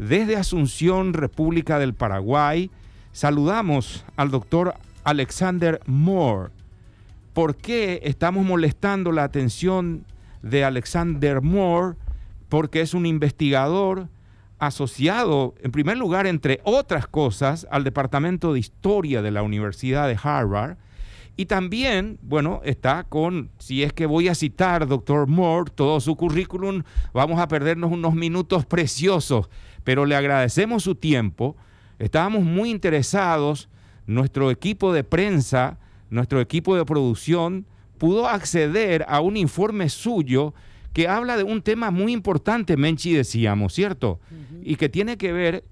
desde Asunción, República del Paraguay. Saludamos al doctor Alexander Moore. ¿Por qué estamos molestando la atención de Alexander Moore? Porque es un investigador asociado, en primer lugar, entre otras cosas, al Departamento de Historia de la Universidad de Harvard. Y también, bueno, está con, si es que voy a citar, doctor Moore, todo su currículum, vamos a perdernos unos minutos preciosos, pero le agradecemos su tiempo. Estábamos muy interesados, nuestro equipo de prensa, nuestro equipo de producción, pudo acceder a un informe suyo que habla de un tema muy importante, Menchi decíamos, ¿cierto? Y que tiene que ver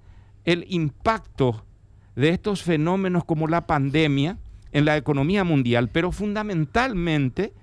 el impacto de estos fenómenos como la pandemia en la economía mundial, pero fundamentalmente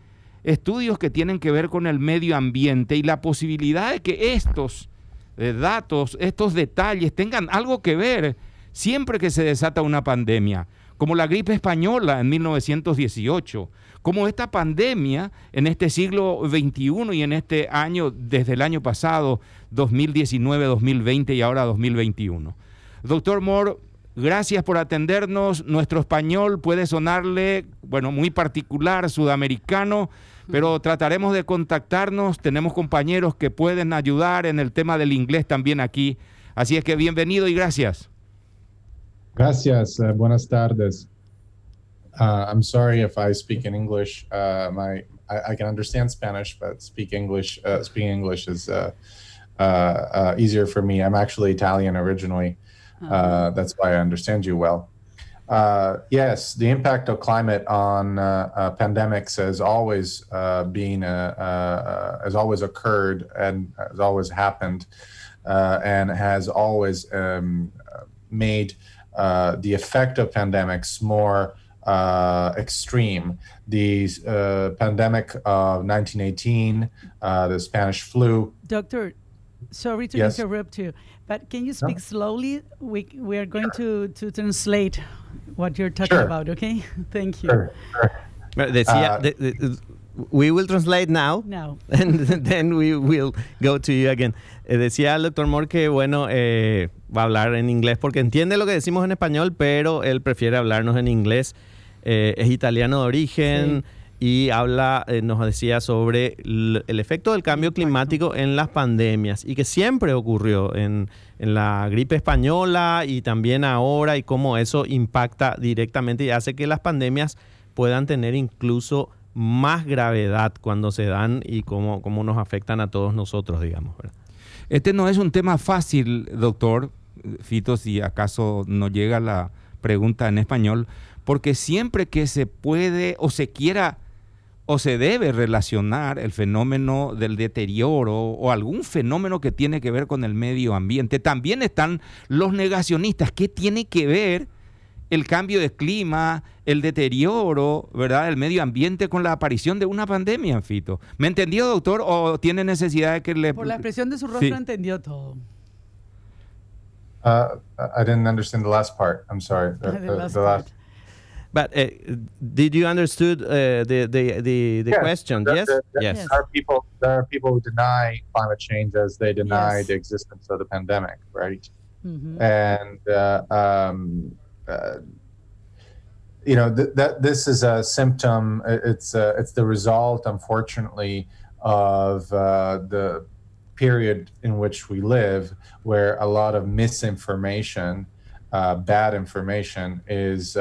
estudios que tienen que ver con el medio ambiente y la posibilidad de que estos eh, datos, estos detalles tengan algo que ver siempre que se desata una pandemia, como la gripe española en 1918, como esta pandemia en este siglo XXI y en este año, desde el año pasado, 2019, 2020 y ahora 2021. Doctor Moore, gracias por atendernos. Nuestro español puede sonarle, bueno, muy particular, sudamericano, pero trataremos de contactarnos. Tenemos compañeros que pueden ayudar en el tema del inglés también aquí. Así es que bienvenido y gracias. Gracias. Uh, buenas tardes. Uh, I'm sorry if I speak in English. Uh, my I, I, can understand Spanish, but speak English. Uh, speaking English is uh, uh, easier for me. I'm actually Italian originally. Uh-huh. that's why I understand you well. Yes, the impact of climate on pandemics has always been has always occurred and has always happened, and has always um, made the effect of pandemics more uh, extreme. The uh, pandemic of 1918, uh, the Spanish flu. Doctor, sorry to yes. interrupt you, but can you speak no. slowly? We, we are going to, to translate what you're talking sure. about, okay? Thank you. Sure, sure. Decía, uh, de, de, we will translate now. Now. And then we will go to you again. Eh, decía el doctor Moore que, bueno, eh, va a hablar en inglés porque entiende lo que decimos en español, pero él prefiere hablarnos en inglés. Eh, es italiano de origen y habla, eh, nos decía sobre el, efecto del cambio climático en las pandemias y que siempre ocurrió en, la gripe española y también ahora y cómo eso impacta directamente y hace que las pandemias puedan tener incluso más gravedad cuando se dan y cómo, cómo nos afectan a todos nosotros, digamos. Este no es un tema fácil, doctor Fito, si acaso no llega la pregunta en español, porque siempre que se puede o se quiera o se debe relacionar el fenómeno del deterioro o algún fenómeno que tiene que ver con el medio ambiente, también están los negacionistas. ¿Qué tiene que ver el cambio de clima, el deterioro, ¿verdad?, del medio ambiente con la aparición de una pandemia, Fito. ¿Me entendió, doctor, o tiene necesidad de que le... Por la expresión de su rostro entendió todo. Uh, I didn't understand the last part. I'm sorry. the last But uh, did you understood uh, the the the, the yes, question? There, yes. There, there, yes. There are people. There are people who deny climate change as they deny yes. the existence of the pandemic, right? Mm-hmm. And uh, um, uh, you know th- that this is a symptom. It's uh, it's the result, unfortunately, of uh, the period in which we live, where a lot of misinformation, bad information, is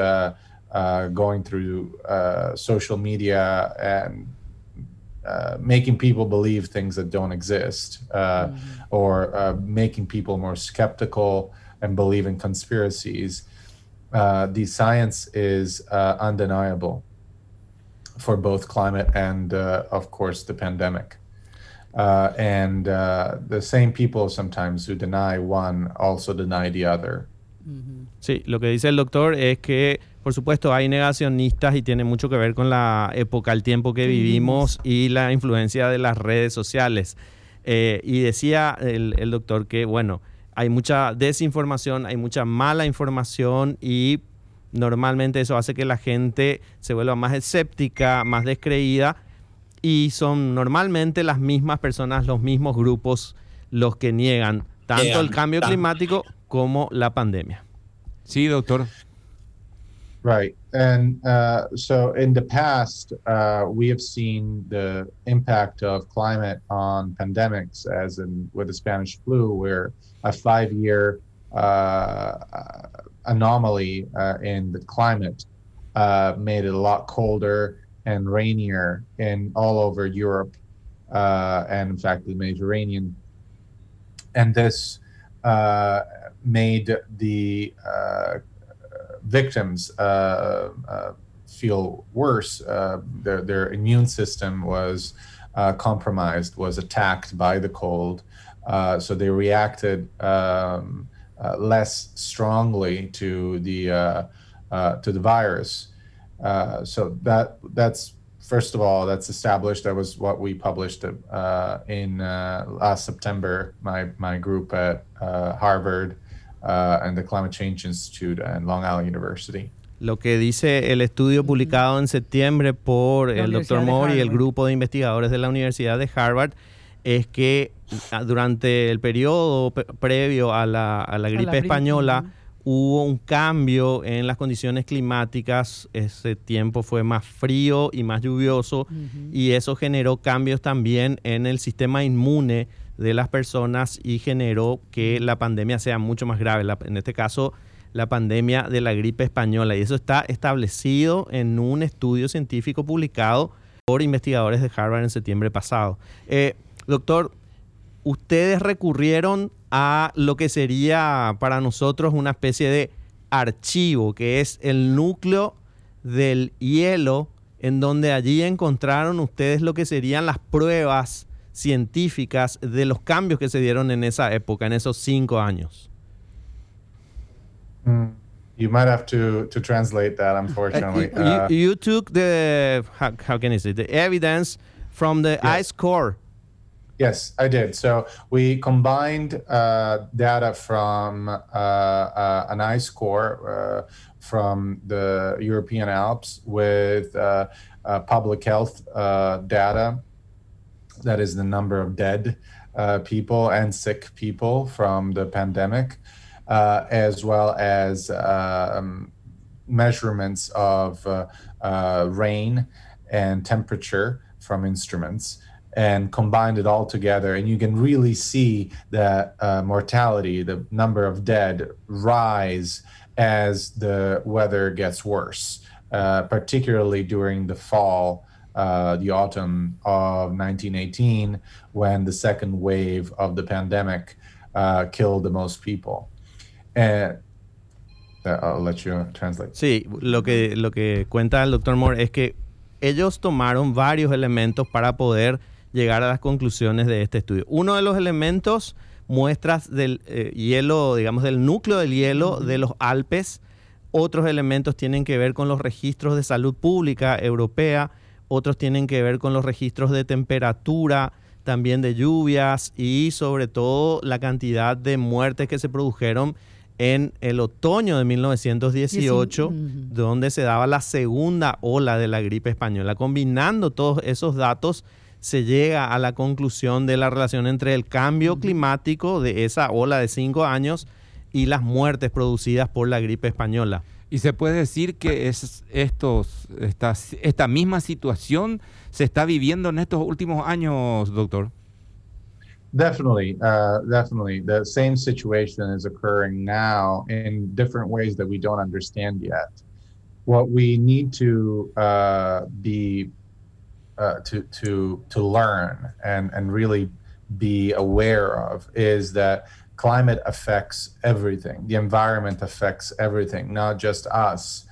uh, going through uh, social media and uh, making people believe things that don't exist uh, mm-hmm. or uh, making people more skeptical and believe in conspiracies. Uh, the science is undeniable for both climate and, of course, the pandemic. and the same people sometimes who deny one also deny the other. Mm-hmm. Sí, lo que dice el doctor es que Por supuesto, hay negacionistas y tiene mucho que ver con la época, el tiempo que vivimos y la influencia de las redes sociales. Eh, y decía el, doctor que, bueno, hay mucha desinformación, hay mucha mala información y normalmente eso hace que la gente se vuelva más escéptica, más descreída y son normalmente las mismas personas, los mismos grupos los que niegan tanto el cambio climático como la pandemia. Sí, doctor. Right. And uh, so in the past, uh, we have seen the impact of climate on pandemics, as in with the Spanish flu, where a five year uh, anomaly uh, in the climate uh, made it a lot colder and rainier in all over Europe, uh, and in fact, the Mediterranean. And this made the victims uh, uh, feel worse. Uh, their, their immune system was compromised, was attacked by the cold. so they reacted um, less strongly to the to the virus. so that that's first of all, that's established. That was what we published uh, in uh, last September. My my group at uh, Harvard uh, and the Climate Change Institute and Long Island University. Lo que dice el estudio publicado en septiembre por el Dr. Moore y el grupo de investigadores de la Universidad de Harvard es que ah, durante el periodo previo a la, a la gripe española hubo un cambio en las condiciones climáticas, ese tiempo fue más frío y más lluvioso y eso generó cambios también en el sistema inmune de las personas y generó que la pandemia sea mucho más grave. en este caso, la pandemia de la gripe española. Y eso está establecido en un estudio científico publicado por investigadores de Harvard en septiembre pasado. Eh, doctor, ustedes recurrieron a lo que sería para nosotros una especie de archivo, que es el núcleo del hielo, en donde allí encontraron ustedes lo que serían las pruebas científicas de los cambios que se dieron en esa época, en esos cinco años. Mm. You might have to, to translate that, unfortunately. Uh, you, uh, you, took the, how, how, can I say, the evidence from the yes. ice core. Yes, I did. So we combined uh, data from uh, uh, an ice core uh, from the European Alps with public health data that is the number of dead uh, people and sick people from the pandemic, uh, as well as um, measurements of uh, uh, rain and temperature from instruments. And combined it all together and you can really see that uh, mortality the number of dead rise as the weather gets worse uh, particularly during the fall uh, the autumn of 1918 when the second wave of the pandemic uh, killed the most people. And uh, I'll let you translate. Sí, lo que, lo que cuenta el doctor Moore es que ellos tomaron varios elementos para poder llegar a las conclusiones de este estudio. Uno de los elementos, muestras del eh, hielo, digamos, del núcleo del hielo de los Alpes. Otros elementos tienen que ver con los registros de salud pública europea otros tienen que ver con los registros de temperatura, también de lluvias y sobre todo la cantidad de muertes que se produjeron en el otoño de 1918, donde se daba la segunda ola de la gripe española. Combinando todos esos datos, se llega a la conclusión de la relación entre el cambio climático de esa ola de cinco años y las muertes producidas por la gripe española. Y se puede decir que es estos, esta, esta misma situación se está viviendo en estos últimos años, doctor. Definitely, uh, definitely. The same situation is occurring now in different ways that we don't understand yet. What we need to uh, be uh, to to to learn and and really be aware of is that climate affects everything. The environment affects everything, not just us.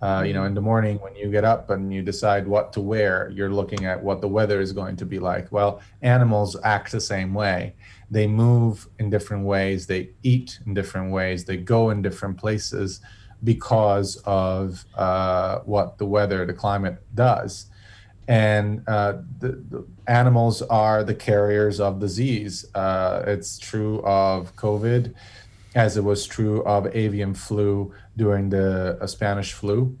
Uh, you know, in the morning when you get up and you decide what to wear, you're looking at what the weather is going to be like. Well, animals act the same way. They move in different ways, they eat in different ways, they go in different places because of uh, what the weather, the climate does and uh, the, the, animals are the carriers of disease. Uh, it's true of COVID, as it was true of avian flu during the uh, Spanish flu,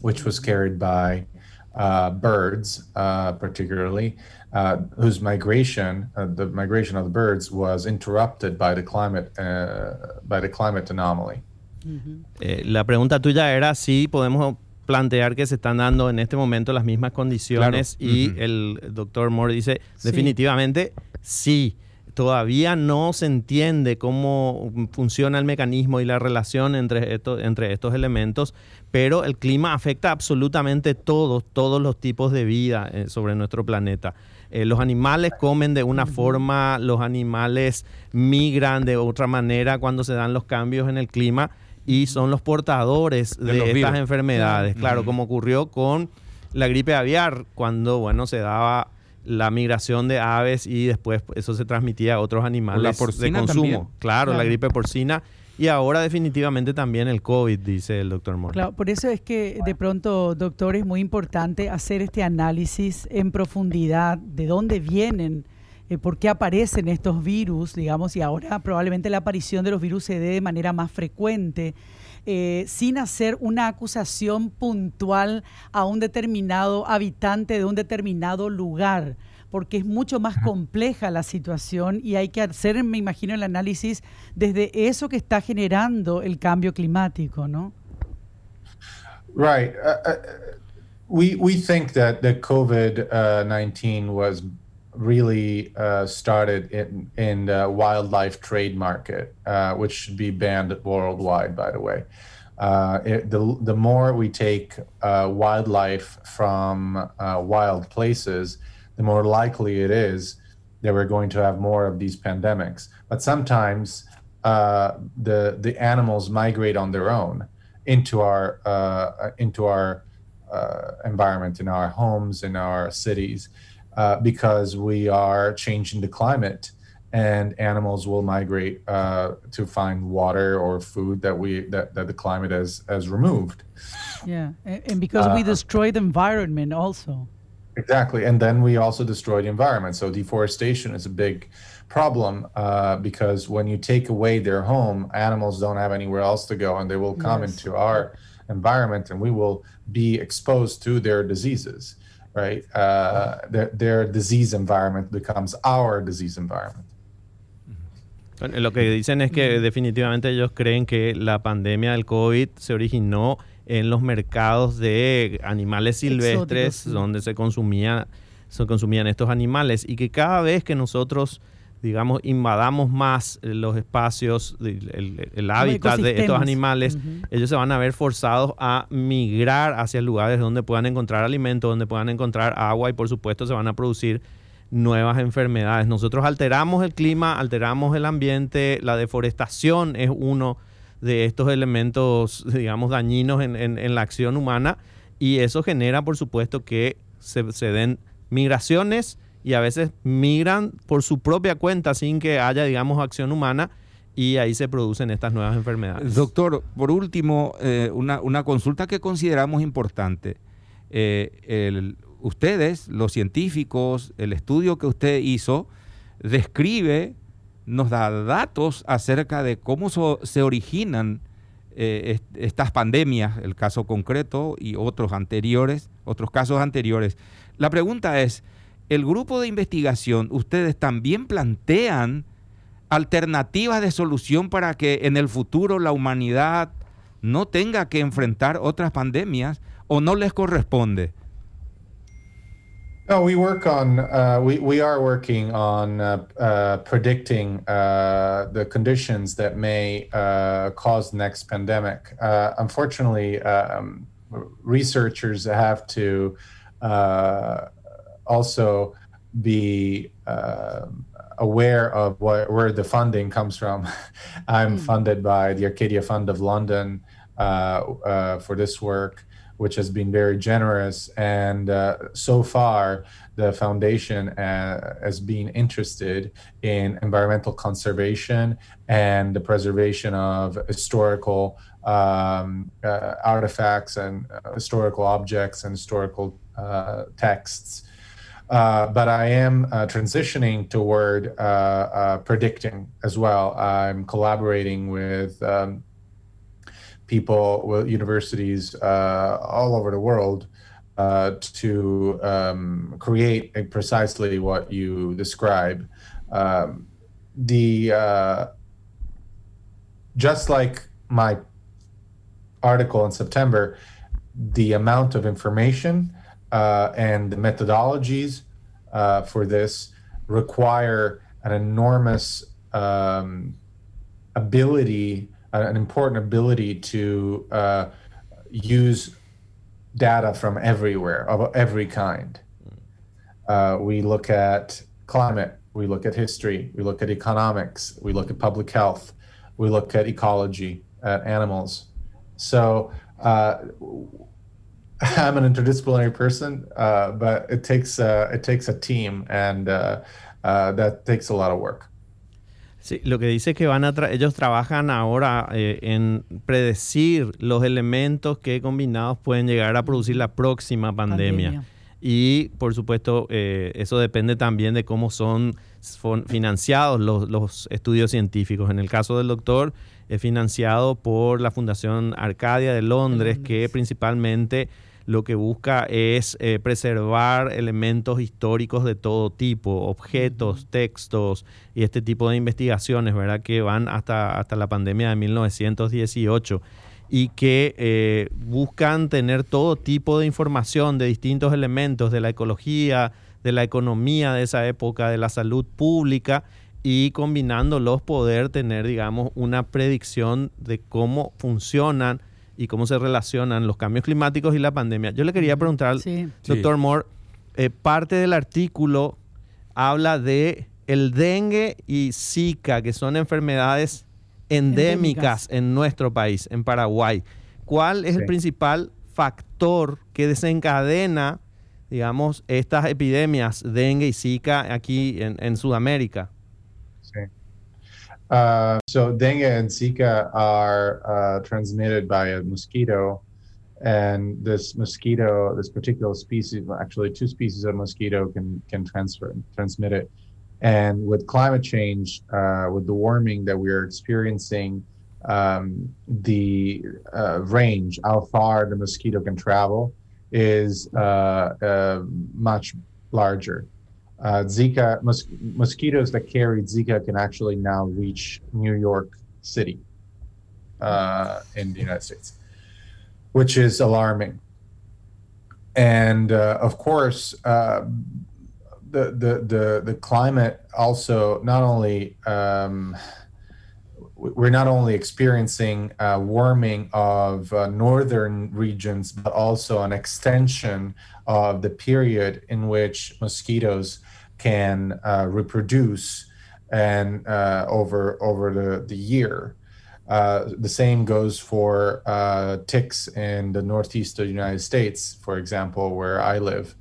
which was carried by uh, birds, uh, particularly, uh, whose migration, uh, the migration of the birds, was interrupted by the climate, uh, by the climate anomaly. Eh, la pregunta tuya era si podemos plantear que se están dando en este momento las mismas condiciones y el doctor Moore dice definitivamente sí. Todavía no se entiende cómo funciona el mecanismo y la relación entre, entre estos elementos, pero el clima afecta absolutamente todos, todos los tipos de vida eh, sobre nuestro planeta. Eh, los animales comen de una forma, los animales migran de otra manera cuando se dan los cambios en el clima y son los portadores de, estas enfermedades. Claro, como ocurrió con la gripe aviar, cuando bueno, se daba la migración de aves y después eso se transmitía a otros animales de consumo. Claro, la gripe porcina. Y ahora definitivamente también el COVID, dice el doctor Moore. Claro, por eso es que de pronto, doctor, es muy importante hacer este análisis en profundidad de dónde vienen eh, por qué aparecen estos virus, digamos, y ahora probablemente la aparición de los virus se dé de manera más frecuente. Eh, sin hacer una acusación puntual a un determinado habitante de un determinado lugar, porque es mucho más compleja la situación y hay que hacer, me imagino, el análisis desde eso que está generando el cambio climático, ¿no? Right. Uh, uh, we, we think that the COVID-19 uh, was really uh, started in in the wildlife trade market, uh, which should be banned worldwide, by the way. Uh, it, the the more we take uh, wildlife from uh, wild places, the more likely it is that we're going to have more of these pandemics. But sometimes uh, the the animals migrate on their own into our into our environment, in our homes, in our cities uh, because we are changing the climate and animals will migrate uh, to find water or food that we that, that the climate has has removed. Yeah and, and because uh, we destroy the environment also. Exactly and then we also destroy the environment. So deforestation is a big problem uh, because when you take away their home animals don't have anywhere else to go and they will come yes. into our environment and we will be exposed to their diseases right? Uh, their, their disease environment becomes our disease environment. Lo que dicen es que definitivamente ellos creen que la pandemia del COVID se originó en los mercados de animales silvestres donde se, consumía, se consumían estos animales y que cada vez que nosotros digamos, invadamos más los espacios, el, hábitat de estos animales, ellos se van a ver forzados a migrar hacia lugares donde puedan encontrar alimento, donde puedan encontrar agua y por supuesto se van a producir nuevas enfermedades. Nosotros alteramos el clima, alteramos el ambiente, la deforestación es uno de estos elementos, digamos, dañinos en, la acción humana. Y eso genera, por supuesto, que se, se den migraciones y a veces migran por su propia cuenta sin que haya, digamos, acción humana y ahí se producen estas nuevas enfermedades. Doctor, por último, eh, una, consulta que consideramos importante. Eh, ustedes, los científicos, el estudio que usted hizo, describe, nos da datos acerca de cómo se originan eh, estas pandemias, el caso concreto y otros anteriores, otros casos anteriores. La pregunta es, el grupo de investigación, ustedes también plantean alternativas de solución para que en el futuro la humanidad no tenga que enfrentar otras pandemias o no les corresponde? No, we work on uh, we we are working on uh, uh, predicting uh, the conditions that may uh, cause next pandemic. Uh, unfortunately, um, researchers have to also be uh, aware of what, where the funding comes from. I'm mm. funded by the Arcadia Fund of London uh, uh, for this work, which has been very generous. And uh, so far, the foundation uh, has been interested in environmental conservation and the preservation of historical um, uh, artifacts and historical objects and historical texts. Uh, but I am uh, transitioning toward uh, predicting as well. I'm collaborating with um, people, with universities all over the world uh, to um, create precisely what you describe. Um, the uh, just like my article in September, the amount of information uh, and the methodologies uh, for this require an enormous um, ability, an important ability to uh, use data from everywhere, of every kind. Uh, we look at climate, we look at history, we look at economics, we look at public health, we look at ecology, at animals. So uh, I'm an interdisciplinary person, uh, but it takes uh, it takes a team, and uh, uh, that takes a lot of work. Sí, lo que dice que van a ellos trabajan ahora eh, en predecir los elementos que combinados pueden llegar a producir la próxima pandemia. Y por supuesto, eh, eso depende también de cómo son, financiados los, los, estudios científicos. En el caso del doctor, es financiado por la Fundación Arcadia de Londres, que principalmente lo que busca es eh, preservar elementos históricos de todo tipo, objetos, textos y este tipo de investigaciones, ¿verdad? Que van hasta, hasta la pandemia de 1918 y que eh, buscan tener todo tipo de información de distintos elementos de la ecología, de la economía de esa época, de la salud pública y combinándolos poder tener, digamos, una predicción de cómo funcionan y cómo se relacionan los cambios climáticos y la pandemia. Yo le quería preguntar al doctor Moore, eh, parte del artículo habla de el dengue y Zika, que son enfermedades endémicas, en nuestro país, en Paraguay. ¿Cuál es el principal factor que desencadena, digamos, estas epidemias, dengue y Zika, aquí en, en Sudamérica? Uh, so dengue and Zika are uh, transmitted by a mosquito, and this mosquito, this particular species, actually two species of mosquito can can transfer transmit it. And with climate change, uh, with the warming that we are experiencing, um, the uh, range, how far the mosquito can travel, is uh, much larger. Uh, Zika mos- mosquitoes that carry Zika can actually now reach New York City uh, in the United States, which is alarming. And uh, of course, uh, the, the the the climate also not only um, we're not only experiencing uh, warming of uh, northern regions, but also an extension of the period in which mosquitoes can uh, reproduce and uh, over over the, the year. Uh, the same goes for uh, ticks in the northeast of the United States, for example, where I live,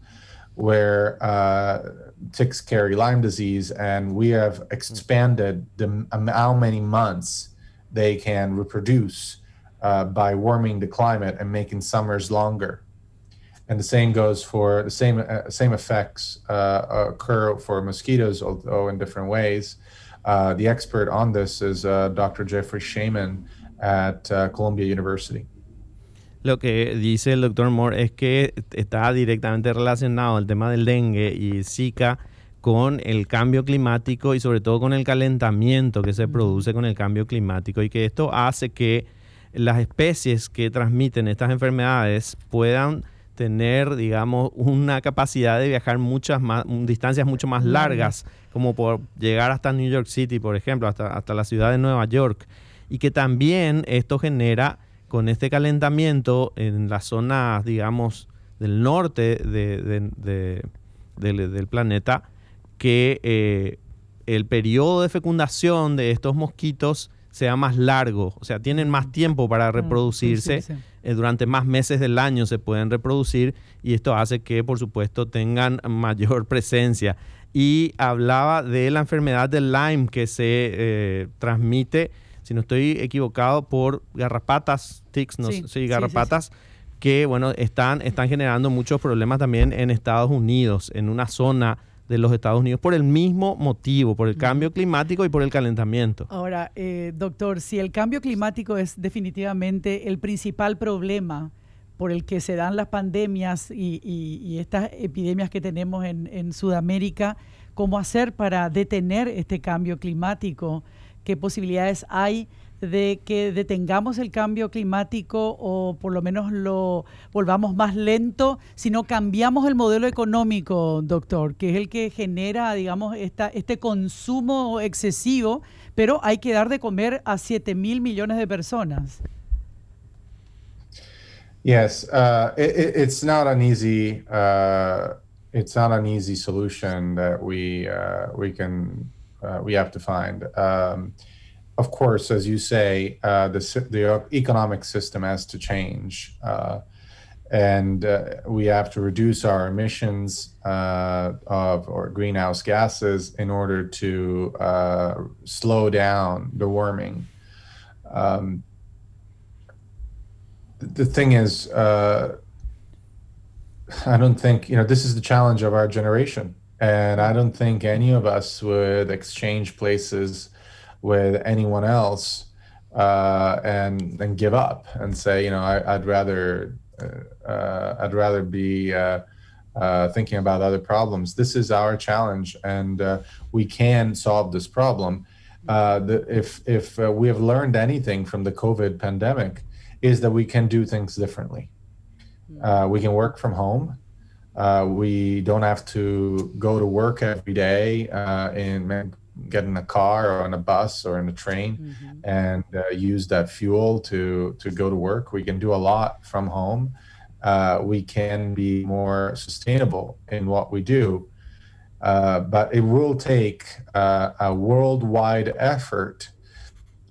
where uh, ticks carry Lyme disease, and we have expanded the how many months they can reproduce uh, by warming the climate and making summers longer and the same goes for the same same effects occur for mosquitoes, although in different ways. The expert on this is Dr. Jeffrey Shaman at Columbia University. Lo que dice el doctor Moore es que está directamente relacionado el tema del dengue y Zika con el cambio climático y sobre todo con el calentamiento que se produce con el cambio climático y que esto hace que las especies que transmiten estas enfermedades puedan tener, digamos, una capacidad de viajar muchas más, distancias mucho más largas, como por llegar hasta New York City, por ejemplo, hasta, hasta la ciudad de Nueva York. Y que también esto genera, con este calentamiento en las zonas, digamos, del norte de, del planeta, que eh, el periodo de fecundación de estos mosquitos sea más largo, o sea, tienen más tiempo para mm, reproducirse. Eh, durante más meses del año se pueden reproducir y esto hace que, por supuesto, tengan mayor presencia. Y hablaba de la enfermedad del Lyme que se eh, transmite, si no estoy equivocado, por garrapatas, ticks, no sí, garrapatas. que bueno, están, están generando muchos problemas también en Estados Unidos, en una zona de los Estados Unidos por el mismo motivo, por el cambio climático y por el calentamiento. Ahora, eh, doctor, si el cambio climático es definitivamente el principal problema por el que se dan las pandemias y, estas epidemias que tenemos en, en, Sudamérica, cómo hacer para detener este cambio climático, qué posibilidades hay de que detengamos el cambio climático o por lo menos lo volvamos más lento si no cambiamos el modelo económico, doctor, que es el que genera, digamos, esta, este consumo excesivo, pero hay que dar de comer a 7 mil millones de personas. Yes, uh, it, it's not an easy uh, it's not an easy solution that we uh, we can we have to find. Um, of course, as you say, uh, the the economic system has to change, uh, and we have to reduce our emissions of or greenhouse gases in order to slow down the warming. Um, the thing is, uh, I don't think you know this is the challenge of our generation, and I don't think any of us would exchange places with anyone else uh, and and give up and say, you know, I, would rather uh, uh, I'd rather be uh, uh, thinking about other problems. This is our challenge, and uh, we can solve this problem. The, if if we have learned anything from the COVID pandemic, is that we can do things differently. Hmm. Uh, we can work from home. Uh, we don't have to go to work every day uh, and get in a car or on a bus or in a train mm-hmm. and uh, use that fuel to to go to work. We can do a lot from home. Uh, we can be more sustainable in what we do. Uh, but it will take a worldwide effort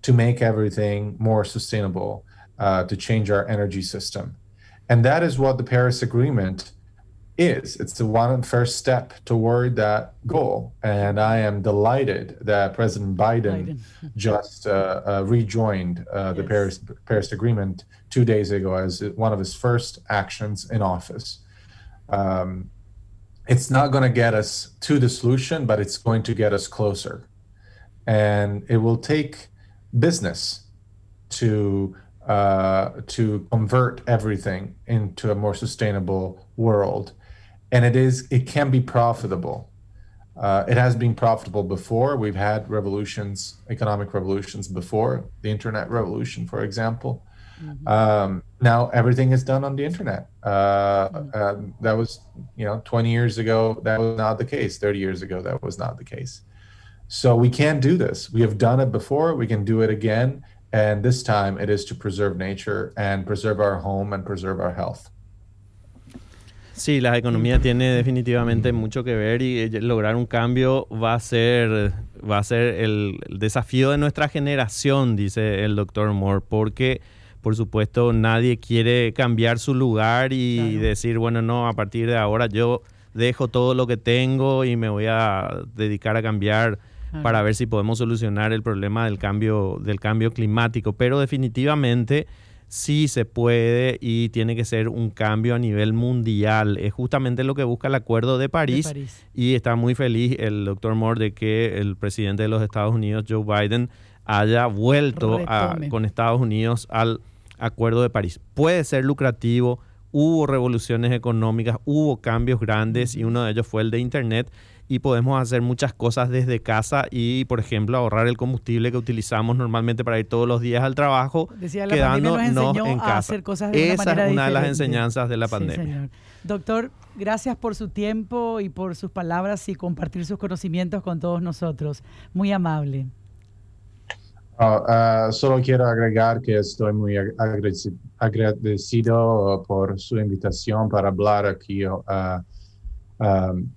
to make everything more sustainable uh, to change our energy system. And that is what the Paris Agreement is. It's the one first step toward that goal. And I am delighted that President Biden, Biden. just uh, uh, rejoined uh, the yes. Paris Paris Agreement two days ago as one of his first actions in office. Um, it's not going to get us to the solution, but it's going to get us closer. And it will take business to uh, to convert everything into a more sustainable world, and it is it can be profitable. Uh, it has been profitable before. We've had revolutions, economic revolutions before, the internet revolution, for example. Mm-hmm. Um, now everything is done on the internet. Uh, mm-hmm. uh, that was, you know, 20 years ago, that was not the case. 30 years ago, that was not the case. So we can do this. We have done it before. We can do it again. And this time it is to preserve nature and preserve our home and preserve our health. Sí, la economía tiene definitivamente mucho que ver y eh, lograr un cambio va a ser, va a ser el, desafío de nuestra generación, dice el doctor Moore, porque por supuesto nadie quiere cambiar su lugar y decir, bueno, no, a partir de ahora yo dejo todo lo que tengo y me voy a dedicar a cambiar para ver si podemos solucionar el problema del cambio, del cambio climático. Pero definitivamente sí se puede y tiene que ser un cambio a nivel mundial. Es justamente lo que busca el Acuerdo de París, y está muy feliz el doctor Moore de que el presidente de los Estados Unidos, Joe Biden, haya vuelto con Estados Unidos al Acuerdo de París. Puede ser lucrativo, hubo revoluciones económicas, hubo cambios grandes y uno de ellos fue el de Internet y podemos hacer muchas cosas desde casa y, por ejemplo, ahorrar el combustible que utilizamos normalmente para ir todos los días al trabajo, quedándonos en casa. Esa es una de las enseñanzas de la pandemia. Doctor, gracias por su tiempo y por sus palabras y compartir sus conocimientos con todos nosotros. Muy amable. Ah, solo quiero agregar que estoy muy agradecido por su invitación para hablar aquí. Uh, um,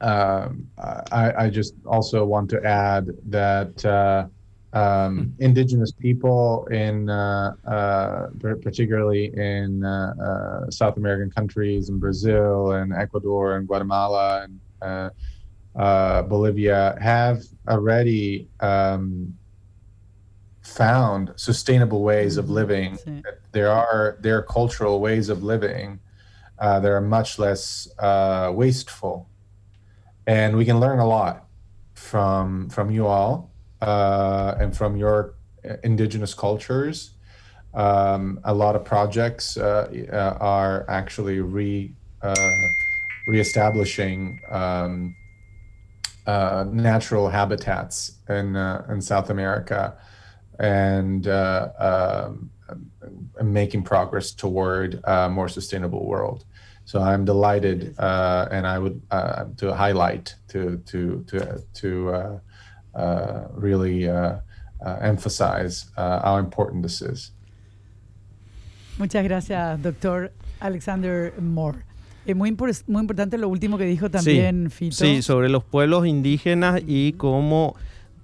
Um, I, I, just also want to add that uh, um, hmm. indigenous people in uh, uh, particularly in uh, uh, South American countries in Brazil and Ecuador and Guatemala and uh, Bolivia have already um, found sustainable ways of mm-hmm. living. There are there are cultural ways of living that are much less wasteful and we can learn a lot from from you all uh, and from your indigenous cultures um, a lot of projects uh, uh, are actually re uh, reestablishing um, uh, natural habitats in uh, in South America and um, making progress toward a more sustainable world. So I'm delighted, and I would to highlight to to to to really emphasize how important this is. Muchas gracias, doctor Alexander Moore. Es muy, muy importante lo último que dijo también, sí, Fito. Sí, sobre los pueblos indígenas y cómo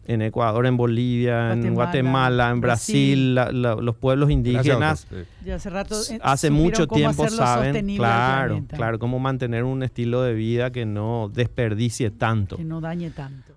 en Ecuador, en Bolivia, en Guatemala, en Brasil, los pueblos indígenas hace, rato, eh, hace mucho tiempo saben, claro, claro, cómo mantener un estilo de vida que no desperdicie tanto. Que no dañe tanto.